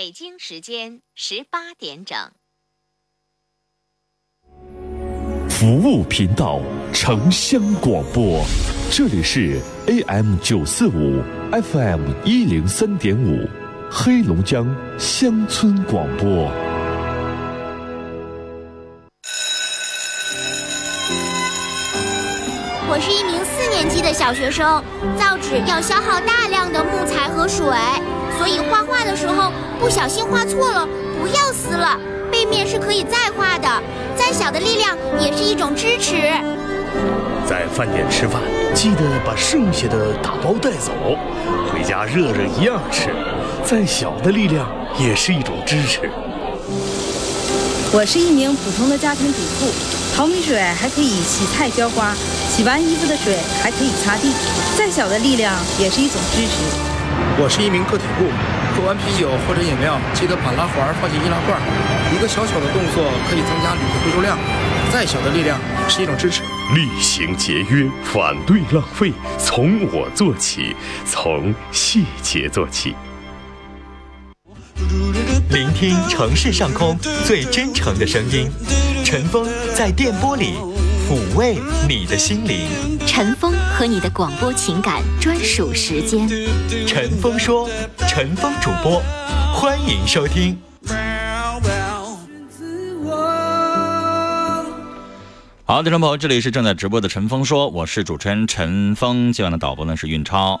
北京时间十八点整。服务频道，城乡广播，这里是 AM 九四五，FM 一零三点五，黑龙江乡村广播。我是一名四年级的小学生，造纸要消耗大量的木材和水，所以画画的时候不小心画错了，不要撕了，背面是可以再画的。再小的力量也是一种支持。在饭店吃饭，记得把剩下的打包带走，回家热热一样吃。再小的力量也是一种支持。我是一名普通的家庭主妇，淘米水还可以洗菜浇花，洗完衣服的水还可以擦地。再小的力量也是一种支持。我是一名个体户，喝完啤酒或者饮料，记得把拉环放进易拉罐。一个小小的动作可以增加铝的回收量，再小的力量也是一种支持。厉行节约，反对浪费，从我做起，从细节做起。聆听城市上空最真诚的声音，陈峰在电波里抚慰你的心灵。陈峰和你的广播情感专属时间。陈峰说，陈峰主播，欢迎收听。好，听众朋友，这里是正在直播的陈峰说，我是主持人陈峰，今晚的导播呢是运超。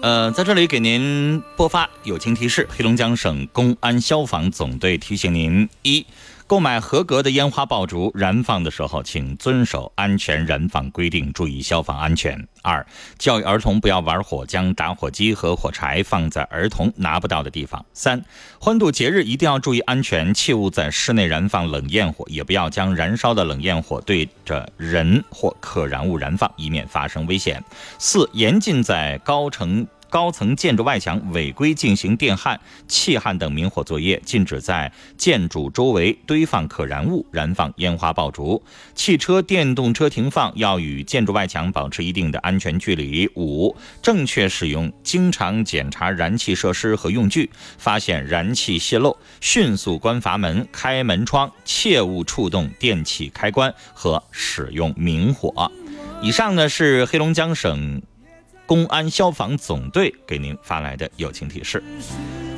呃，在这里给您播发友情提示：黑龙江省公安消防总队提醒您：一、购买合格的烟花爆竹，燃放的时候请遵守安全燃放规定，注意消防安全；二、教育儿童不要玩火，将打火机和火柴放在儿童拿不到的地方；三、欢度节日一定要注意安全，切勿在室内燃放冷焰火，也不要将燃烧的冷焰火对着人或可燃物燃放，以免发生危险；四、严禁在高层。高层建筑外墙违规进行电焊、气焊等明火作业，禁止在建筑周围堆放可燃物、燃放烟花爆竹。汽车、电动车停放要与建筑外墙保持一定的安全距离。五、正确使用，经常检查燃气设施和用具，发现燃气泄漏，迅速关阀门、开门窗，切勿触动电器开关和使用明火。以上呢是黑龙江省。公安消防总队给您发来的友情提示。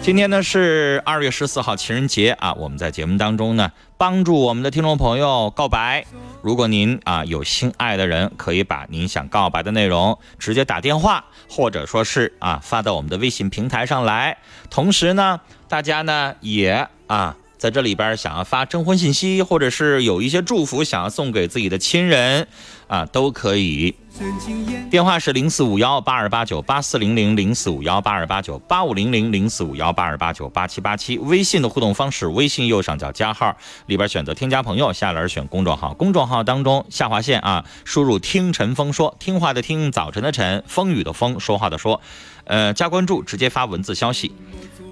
今天呢是二月十四号情人节啊，我们在节目当中呢帮助我们的听众朋友告白。如果您啊有心爱的人，可以把您想告白的内容直接打电话，或者说是啊发到我们的微信平台上来。同时呢，大家呢也啊在这里边想要发征婚信息，或者是有一些祝福想要送给自己的亲人啊，都可以。电话是零四五幺八二八九八四零零零四五幺八二八九八五零零零四五幺八二八九八七八七。微信的互动方式，微信右上角加号里边选择添加朋友，下栏选公众号，公众号当中下划线啊，输入听陈峰说，听话的听，早晨的晨，风雨的风，说话的说，呃，加关注，直接发文字消息。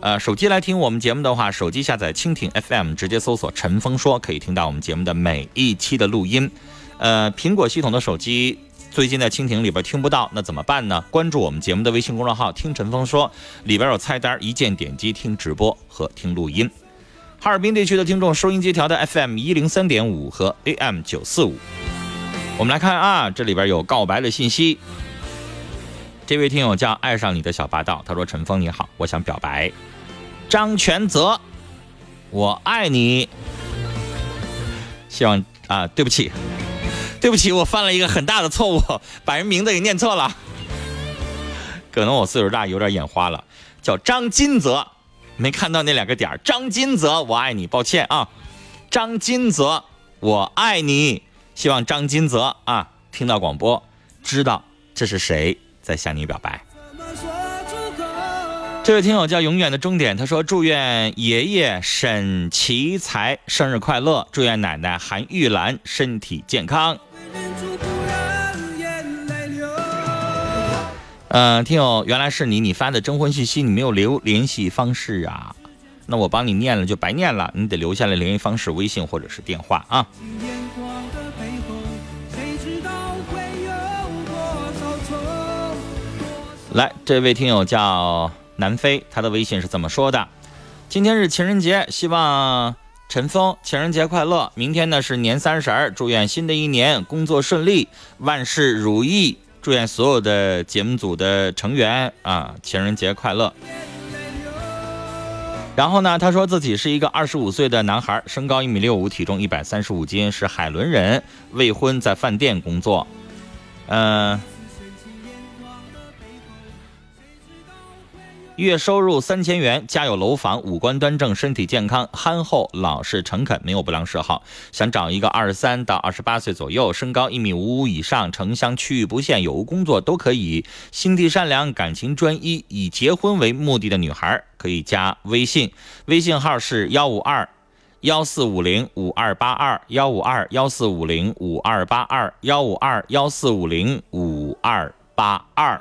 呃，手机来听我们节目的话，手机下载蜻蜓 FM，直接搜索陈峰说，可以听到我们节目的每一期的录音。呃，苹果系统的手机。最近在蜻蜓里边听不到，那怎么办呢？关注我们节目的微信公众号“听陈峰说”，里边有菜单，一键点击听直播和听录音。哈尔滨地区的听众，收音机调的 FM 一零三点五和 AM 九四五。我们来看啊，这里边有告白的信息。这位听友叫爱上你的小霸道，他说：“陈峰你好，我想表白，张全泽，我爱你。”希望啊，对不起。对不起，我犯了一个很大的错误，把人名字给念错了。可能我岁数大，有点眼花了，叫张金泽，没看到那两个点张金泽，我爱你，抱歉啊。张金泽，我爱你。希望张金泽啊，听到广播，知道这是谁在向你表白。这位听友叫永远的终点，他说祝愿爷爷沈奇才生日快乐，祝愿奶奶韩玉兰身体健康。嗯，听友，原来是你，你发的征婚信息，你没有留联系方式啊？那我帮你念了就白念了，你得留下来联系方式，微信或者是电话啊。来，这位听友叫南非，他的微信是这么说的。今天是情人节，希望陈峰情人节快乐。明天呢是年三十儿，祝愿新的一年工作顺利，万事如意。祝愿所有的节目组的成员啊，情人节快乐。然后呢，他说自己是一个二十五岁的男孩，身高一米六五，体重一百三十五斤，是海伦人，未婚，在饭店工作。嗯、月收入三千元，家有楼房，五官端正，身体健康，憨厚老实诚恳，没有不良嗜好。想找一个二十三到二十八岁左右，身高一米五五以上，城乡区域不限，有无工作都可以，心地善良，感情专一，以结婚为目的的女孩，可以加微信，微信号是幺五二幺四五零五二八二幺五二幺四五零五二八二幺五二幺四五零五二八二。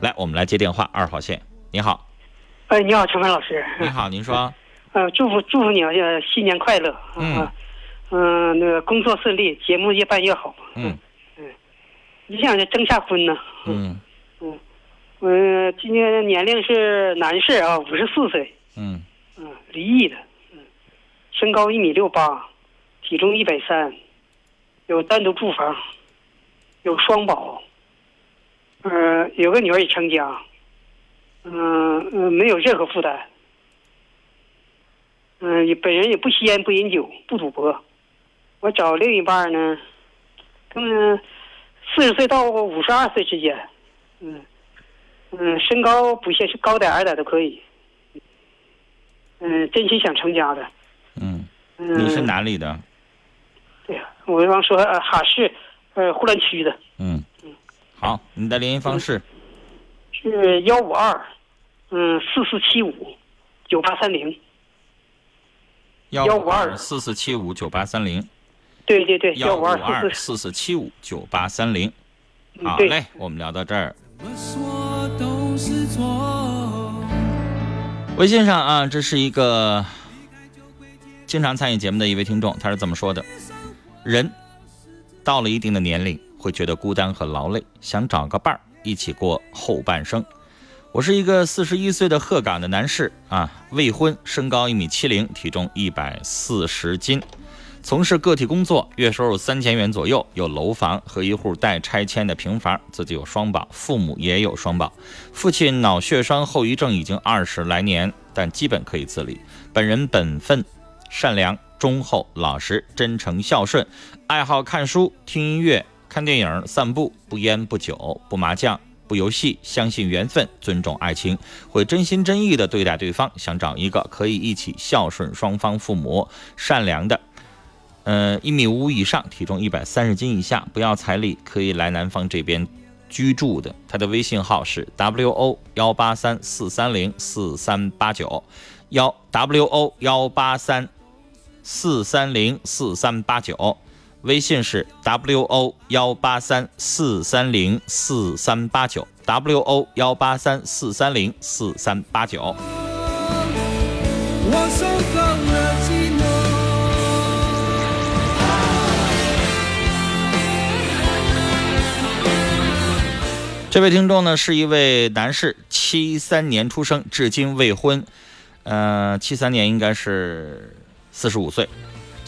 来，我们来接电话，二号线。你好，哎，你好，陈凡老师。你好，您说，呃，祝福祝福你啊，呃新年快乐。嗯。啊，嗯、那个工作顺利，节目越办越好。嗯。嗯。你想征下婚呢？嗯。嗯、今年年龄是男士啊，五十四岁，嗯。嗯、离异的，嗯，身高一米六八，体重一百三，有单独住房，有双保，呃，有个女儿也成家，嗯嗯、没有任何负担，嗯、也本人也不吸烟不饮酒不赌博，我找另一半呢，嗯，四十岁到五十二岁之间，嗯嗯，身高不限，是高点矮点都可以，嗯，真心想成家的，嗯，嗯，你是？哪里的？对呀，我刚说呃哈市，呃呼兰区的，嗯，好，你的联系方式是幺五二，嗯，四四七五九八三零，幺五二四四七五九八三零对对对，幺五五二二四四，四四七五九八三零。好嘞，我们聊到这儿。微信上啊，这是一个经常参与节目的一位听众，他是这么说的：人到了一定的年龄，会觉得孤单和劳累，想找个伴儿一起过后半生。我是一个四十一岁的鹤岗的男士啊，未婚，身高一米七零，体重一百四十斤，从事个体工作，月收入三千元左右，有楼房和一户待拆迁的平房，自己有双保，父母也有双保。父亲脑血栓后遗症已经二十来年，但基本可以自理。本人本分、善良、忠厚、老实、真诚、孝顺，爱好看书、听音乐、看电影、散步，不烟不酒不麻将。不游戏，相信缘分，尊重爱情，会真心真意的对待对方。想找一个可以一起孝顺双方父母、善良的，呃，一米五以上，体重一百三十斤以下，不要彩礼，可以来南方这边居住的。他的微信号是 w o 幺八三四三零四三八九，幺 w o 幺八三四三零四三八九。微信是 w o 幺八三四三零四三八九 w o 幺八三四三零四三八九。这位听众呢是一位男士，七三年出生，至今未婚，呃，七三年应该是四十五岁。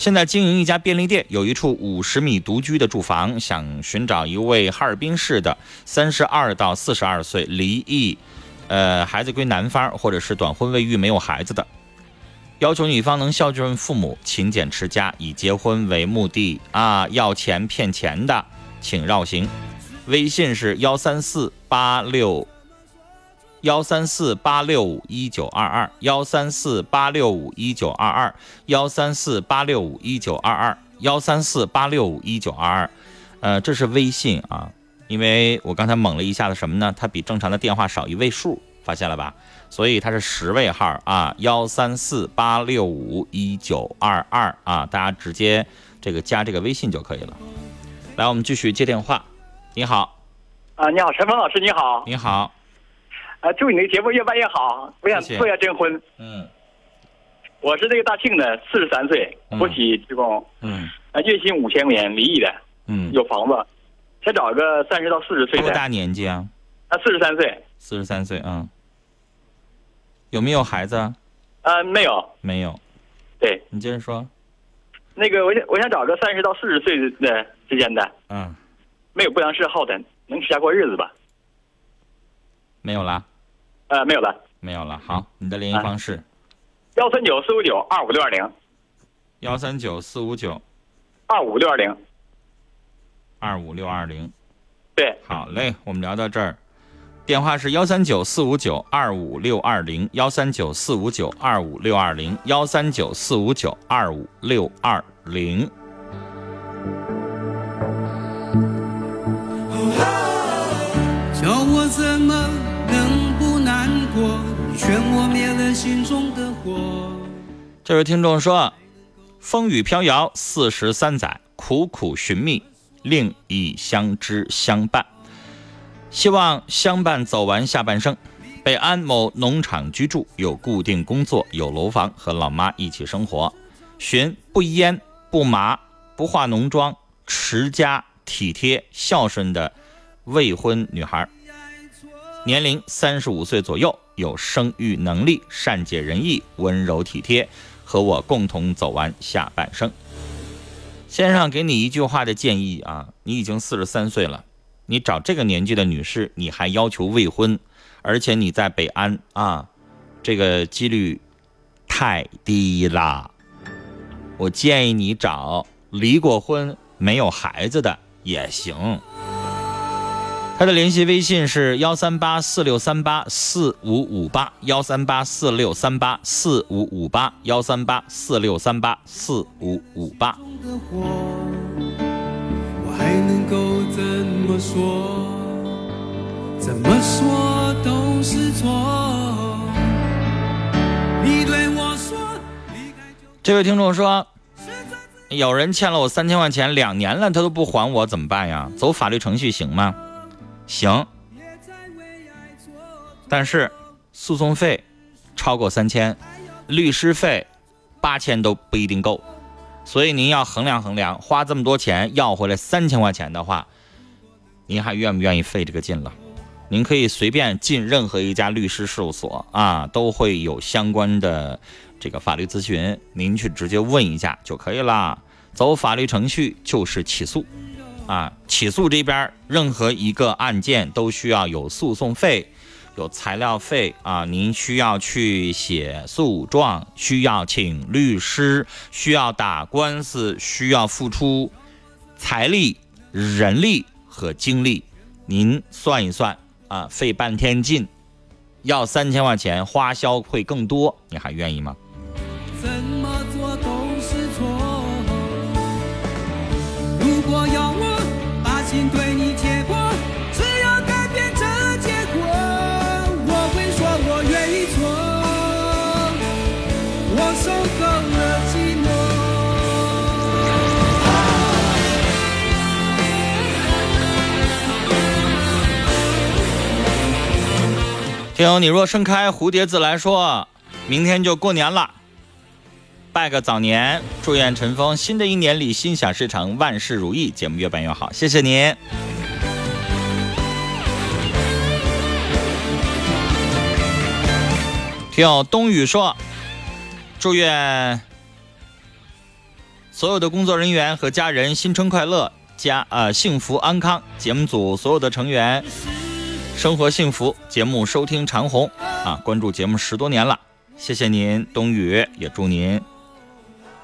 现在经营一家便利店，有一处五十米独居的住房，想寻找一位哈尔滨市的三十二到四十二岁离异，呃，孩子归男方，或者是短婚未育没有孩子的，要求女方能孝顺父母、勤俭持家，以结婚为目的啊，要钱骗钱的，请绕行。微信是幺三四八六幺三四八六五一九二二幺三四八六五一九二二幺三四八六五一九二二幺三四八六五一九二二，呃，这是微信啊，因为我刚才猛了一下子什么呢？它比正常的电话少一位数，发现了吧？所以它是十位号啊，幺三四八六五一九二二啊，大家直接这个加这个微信就可以了。来，我们继续接电话。你好，啊，你好，陈峰老师，你好。你好，啊，祝你的节目越办越好，我想谢谢做一下征婚。嗯我是这个大庆的，四十三岁，嗯国企职工，嗯啊，月薪五千块钱，离异的，嗯，有房子，想找一个三十到四十岁的，多大年纪啊？啊，四十三岁，四十三岁啊、嗯。有没有孩子啊？呃，没有。没有。对，你接着说。那个，我想我想找个三十到四十岁的之间的，嗯，没有不良嗜好的，能持家过日子吧？没有啦，呃，没有了。没有了。好，你的联系方式幺三九四五九二五六二零，幺三九四五九二五六二零。二五六二零。对，好嘞，我们聊到这儿。电话是幺三九四五九二五六二零，幺三九四五九二五六二零，幺三九四五九二五六二零。这位听众说：“风雨飘摇四十三载，苦苦寻觅，另一相知相伴。希望相伴走完下半生。北安某农场居住，有固定工作，有楼房，和老妈一起生活。寻不烟不麻不化浓妆，持家体贴孝顺的未婚女孩，年龄三十五岁左右，有生育能力，善解人意，温柔体贴，和我共同走完下半生。先生给你一句话的建议啊，你已经四十三岁了，你找这个年纪的女士，你还要求未婚，而且你在北安啊，这个几率太低啦。我建议你找离过婚、没有孩子的也行。他的联系微信是幺三八四六三八四五五八，幺三八四六三八四五五八，幺三八四六三八四五五八。我还能够怎么说？怎么说都是错。你对我说，这位听众说，有人欠了我三千块钱，两年了他都不还我，怎么办呀？走法律程序行吗？行，但是诉讼费超过三千，律师费八千都不一定够，所以您要衡量衡量，花这么多钱要回来三千块钱的话，您还愿不愿意费这个劲了？您可以随便进任何一家律师事务所啊，都会有相关的这个法律咨询，您去直接问一下就可以了。走法律程序就是起诉。啊，起诉这边任何一个案件都需要有诉讼费，有材料费啊。您需要去写诉状，需要请律师，需要打官司，需要付出财力、人力和精力。您算一算啊，费半天劲，要三千块钱，花销会更多，你还愿意吗？怎么做都是错。如果要心对你解破，只要改变这结果，我会说我愿意做。我受够了寂寞。听你若盛开，蝴蝶自来说，明天就过年了，拜个早年，祝愿陈峰新的一年里心想事成，万事如意，节目越办越好，谢谢您。听友冬雨说，祝愿所有的工作人员和家人新春快乐，家呃幸福安康，节目组所有的成员。生活幸福，节目收听长虹啊！关注节目十多年了，谢谢您，冬雨，也祝您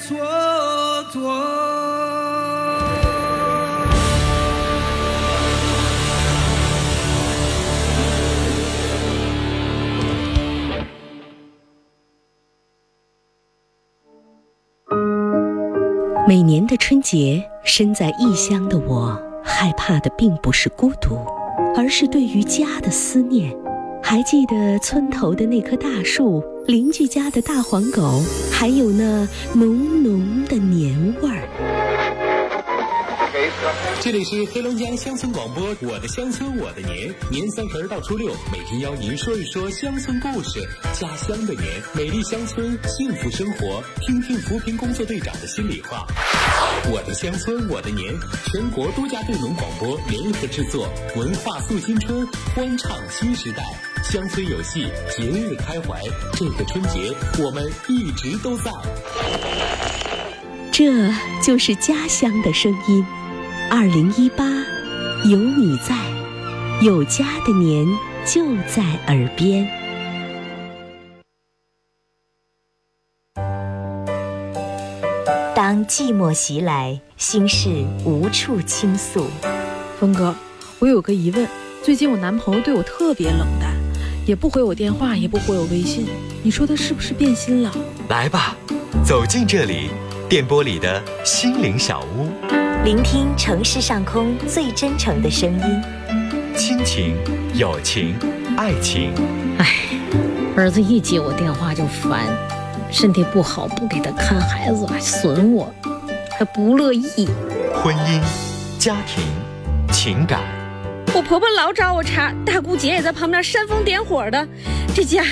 蹉跎？每年的春节，身在异乡的我，害怕的并不是孤独，而是对于家的思念。还记得村头的那棵大树，邻居家的大黄狗，还有那浓浓的年味儿。这里是黑龙江乡村广播，我的乡村我的年，年三十到初六，每天邀您说一说乡村故事，家乡的年，美丽乡村，幸福生活，听听扶贫工作队长的心里话。我的乡村我的年，全国多家队农广播联合制作，文化塑新春，欢唱新时代，乡村有戏，节日开怀，这个春节我们一直都在。这就是家乡的声音。二零一八，有你在，有家的年就在耳边。寂寞袭来，心事无处倾诉。峰哥，我有个疑问，最近我男朋友对我特别冷淡，也不回我电话，也不回我微信，你说他是不是变心了？来吧，走进这里，电波里的心灵小屋。聆听城市上空最真诚的声音，亲情、友情、爱情。唉，儿子一接我电话就烦，身体不好不给他看孩子，还损我，还不乐意。婚姻、家庭、情感。我婆婆老找我茬，大姑姐也在旁边煽风点火的，这家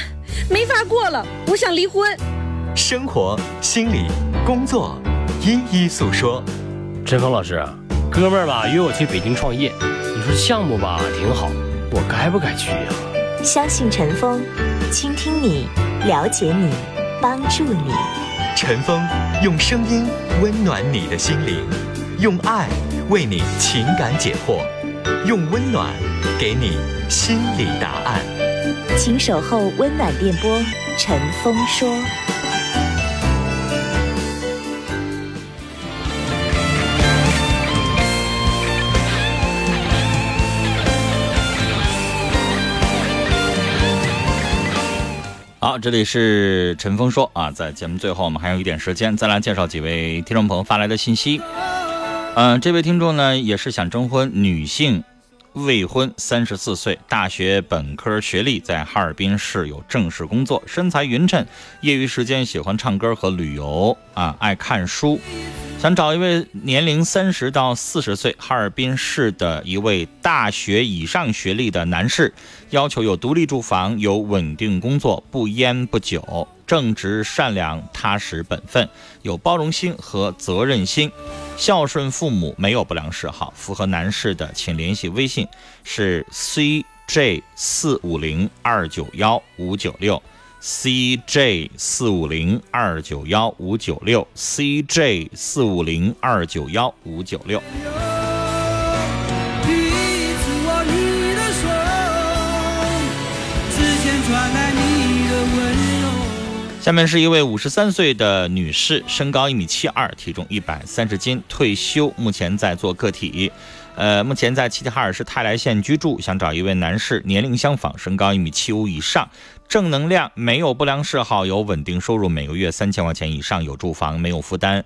没法过了。我想离婚。生活、心理、工作，一一诉说。陈峰老师，哥们儿吧约我去北京创业，你说项目吧挺好，我该不该去呀？相信陈峰，倾听你，了解你，帮助你。陈峰用声音温暖你的心灵，用爱为你情感解惑，用温暖给你心理答案。请守候温暖电波，陈峰说。好，这里是陈峰说啊，在节目最后，我们还有一点时间，再来介绍几位听众朋友发来的信息。嗯，这位听众呢也是想征婚，女性，未婚，三十四岁，大学本科学历，在哈尔滨市有正式工作，身材匀称，业余时间喜欢唱歌和旅游啊，爱看书。想找一位年龄三十到四十岁，哈尔滨市的一位大学以上学历的男士，要求有独立住房，有稳定工作，不烟不酒，正直善良踏实本分，有包容心和责任心，孝顺父母，没有不良嗜好。符合男士的，请联系微信是 cj 四五零二九幺五九六。CJ 四五零二九幺五九六，CJ 四五零二九幺五九六。下面是一位五十三岁的女士，身高一米七二，体重一百三十斤，退休，目前在做个体。呃，目前在齐齐哈尔市泰来县居住，想找一位男士，年龄相仿，身高一米七五以上，正能量，没有不良嗜好，有稳定收入，每个月三千块钱以上，有住房，没有负担，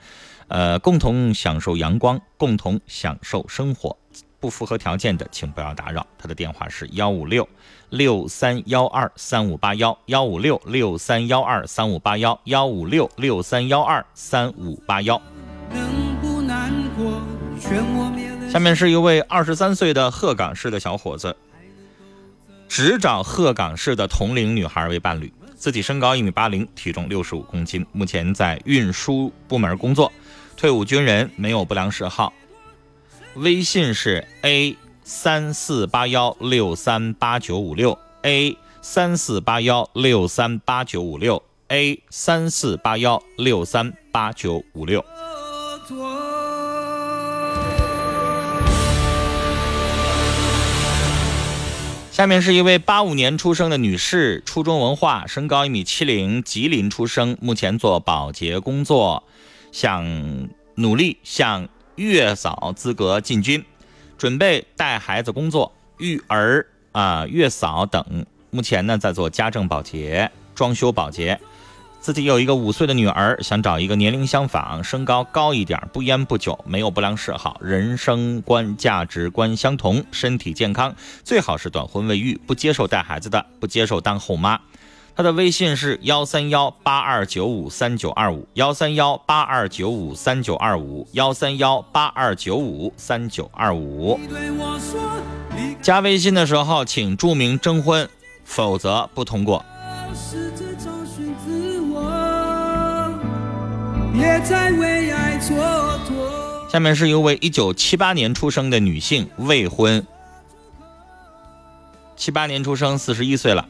呃，共同享受阳光，共同享受生活。不符合条件的，请不要打扰。他的电话是幺五六六三幺二三五八幺幺五六六三幺二三五八幺幺五六六三幺二三五八幺。下面是一位二十三岁的鹤岗市的小伙子，只找鹤岗市的同龄女孩为伴侣，自己身高一米八零，体重六十五公斤，目前在运输部门工作。退伍军人，没有不良嗜好。微信是 a 三四八幺六三八九五六 a 三四八幺六三八九五六 a 三四八幺六三八九五六。下面是一位八五年出生的女士，初中文化，身高一米七零，吉林出生，目前做保洁工作，想努力向月嫂资格进军，准备带孩子工作，育儿啊、月嫂等。目前呢在做家政保洁、装修保洁。自己有一个五岁的女儿，想找一个年龄相仿、身高高一点、不烟不酒、没有不良嗜好、人生观、价值观相同、身体健康，最好是短婚未育，不接受带孩子的，不接受当后妈。她的微信是幺三幺八二九五三九二五幺三幺八二九五三九二五幺三幺八二九五三九二五。加微信的时候请注明征婚，否则不通过。别再为爱蹉跎。下面是一位一九七八年出生的女性，未婚，七八年出生，四十一岁了，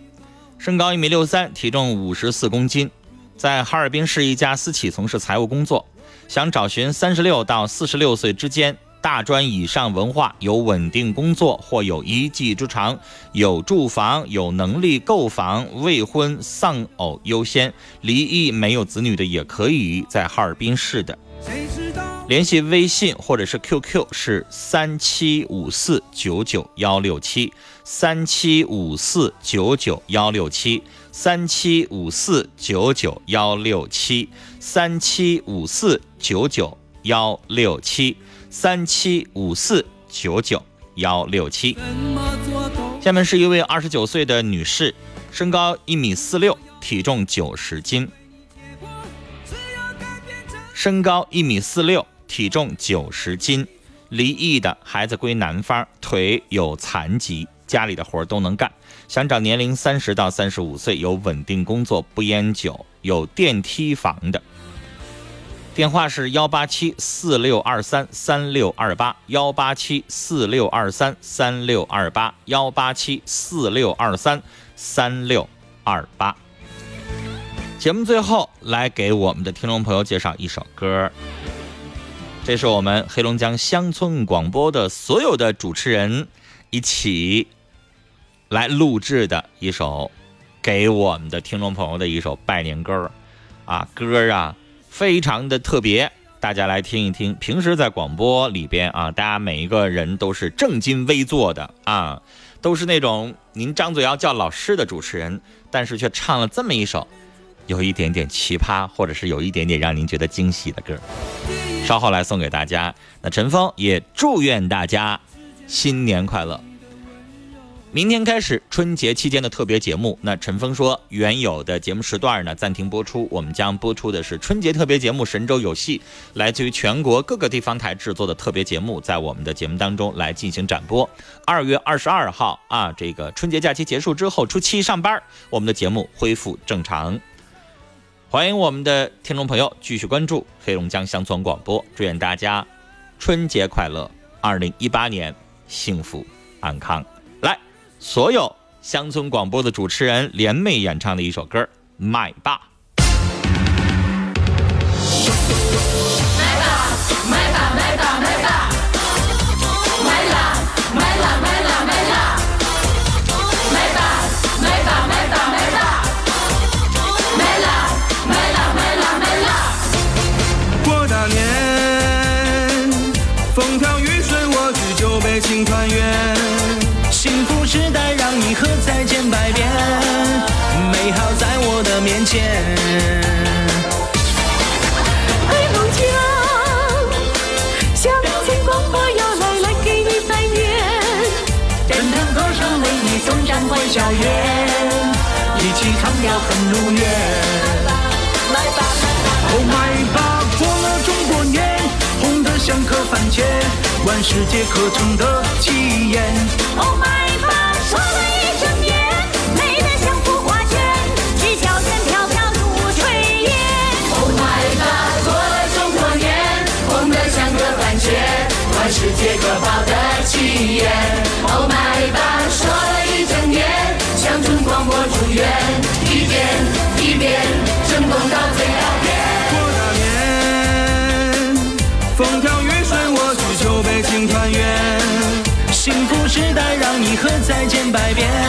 身高一米六三，体重五十四公斤，在哈尔滨市一家私企从事财务工作，想找寻三十六到四十六岁之间，大专以上文化，有稳定工作或有一技之长，有住房，有能力购房，未婚丧偶优先，离异没有子女的也可以，在哈尔滨市的。联系微信或者是 QQ 是三七五四九九幺六七三七五四九九幺六七三七五四九九幺六七三七五四九九幺六七三七五四九九幺六七。下面是一位二十九岁的女士，身高一米四六，体重九十斤。身高一米四六，体重九十斤，离异的孩子归男方，腿有残疾，家里的活都能干，想找年龄三十到三十五岁，有稳定工作，不烟酒，有电梯房的。电话是幺八七四六二三三六二八，幺八七四六二三三六二八，幺八七四六二三三六二八。节目最后来给我们的听众朋友介绍一首歌，这是我们黑龙江乡村广播的所有的主持人一起来录制的一首给我们的听众朋友的一首拜年歌啊，歌啊非常的特别，大家来听一听。平时在广播里边啊，大家每一个人都是正襟危坐的啊，都是那种您张嘴要叫老师的主持人，但是却唱了这么一首。有一点点奇葩，或者是有一点点让您觉得惊喜的歌，稍后来送给大家。那陈峰也祝愿大家新年快乐。明天开始春节期间的特别节目，那陈峰说原有的节目时段呢暂停播出，我们将播出的是春节特别节目《神州有戏》，来自于全国各个地方台制作的特别节目，在我们的节目当中来进行展播。二月二十二号啊，这个春节假期结束之后，初七上班，我们的节目恢复正常。欢迎我们的听众朋友继续关注黑龙江乡村广播，祝愿大家春节快乐，二零一八年幸福安康。所有乡村广播的主持人联袂演唱的一首歌《麦霸》。过大年，风调雨顺，我举酒杯庆团圆。我的面前。黑龙江乡村广播要来来给你拜年，震腾歌声为你送上欢笑颜，一起唱跳很如愿。哦，麦霸过了中国年，红得像颗番茄，万世界可成的奇艳。再见百遍，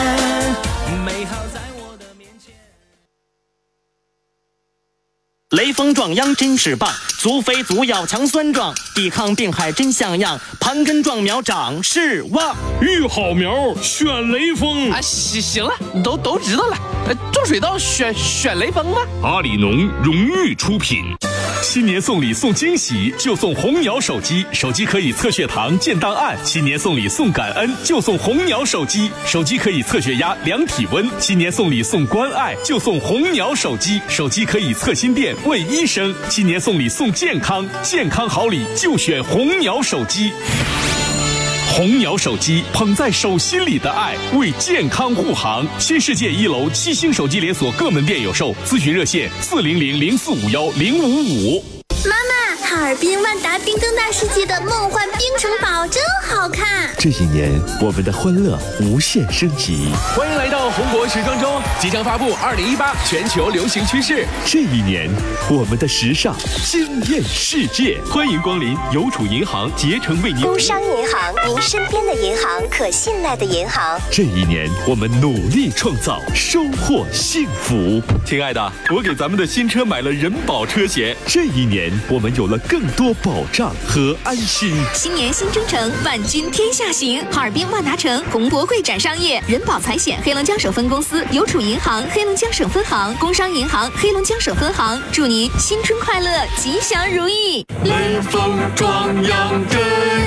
雷锋壮秧真是棒，足肥足要强酸壮，抵抗病害真像样，盘根壮苗长势旺。育好苗选雷锋啊，行行了，都都知道了。呃种水稻选选雷锋吗？阿里农荣誉出品。新年送礼送惊喜，就送红鸟手机，手机可以测血糖、建档案；新年送礼送感恩，就送红鸟手机，手机可以测血压、量体温；新年送礼送关爱，就送红鸟手机，手机可以测心电、问医生；新年送礼送健康，健康好礼就选红鸟手机。红鸟手机捧在手心里的爱，为健康护航。新世界一楼七星手机连锁各门店有售，咨询热线四零零零四五幺零五五。妈妈，哈尔滨万达冰灯大世界的梦幻冰城堡真好看。这一年，我们的欢乐无限升级。欢迎来到红国时装周，即将发布二零一八全球流行趋势。这一年，我们的时尚惊艳世界。欢迎光临邮储银行，竭诚为您。工商银行，您身边的银行，可信赖的银行。这一年，我们努力创造，收获幸福。亲爱的，我给咱们的新车买了人保车险。这一年，我们有了更多保障和安心。新年新征程，万军天下行。哈尔滨万达城红博会展商业人保财险黑龙江省分公司、邮储银行黑龙江省分行、工商银行黑龙江省分行，祝您新春快乐，吉祥如意。雷锋壮阳真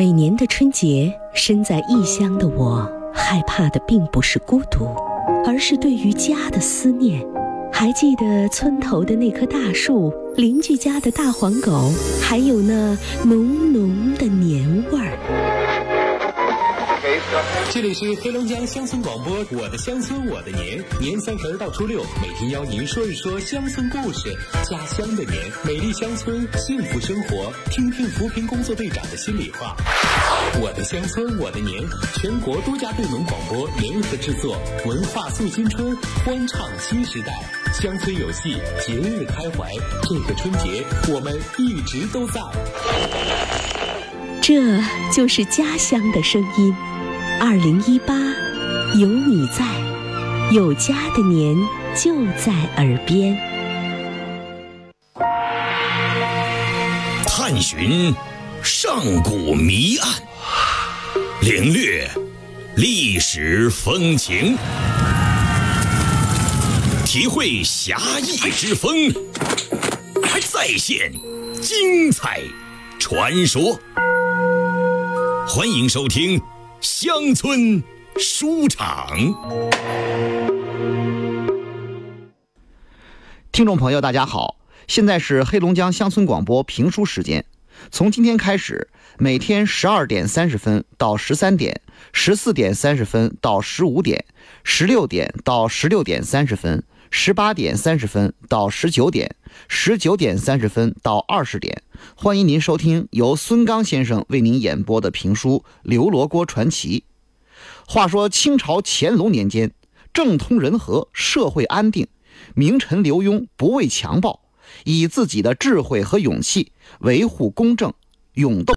每年的春节，身在异乡的我，害怕的并不是孤独，而是对于家的思念。还记得村头的那棵大树，邻居家的大黄狗，还有那浓浓的年味儿。这里是黑龙江乡村广播，我的乡村我的年，年三十到初六，每天邀您说一说乡村故事，家乡的年，美丽乡村，幸福生活，听听扶贫工作队长的心里话。我的乡村我的年，全国多家队农广播联合制作，文化塑新春，欢唱新时代，乡村有戏，节日开怀。这个春节我们一直都在。这就是家乡的声音。二零一八，有你在，有家的年就在耳边。探寻上古谜案，领略历史风情，体会侠义之风，再现精彩传说。欢迎收听《乡村书场》。听众朋友，大家好，现在是黑龙江乡村广播评书时间。从今天开始，每天十二点三十分到十三点，十四点三十分到十五点，十六点到十六点三十分，十八点三十分到十九点，十九点三十分到二十点。欢迎您收听由孙刚先生为您演播的评书《刘罗锅传奇》。话说清朝乾隆年间，政通人和，社会安定，名臣刘墉不畏强暴，以自己的智慧和勇气维护公正，勇斗。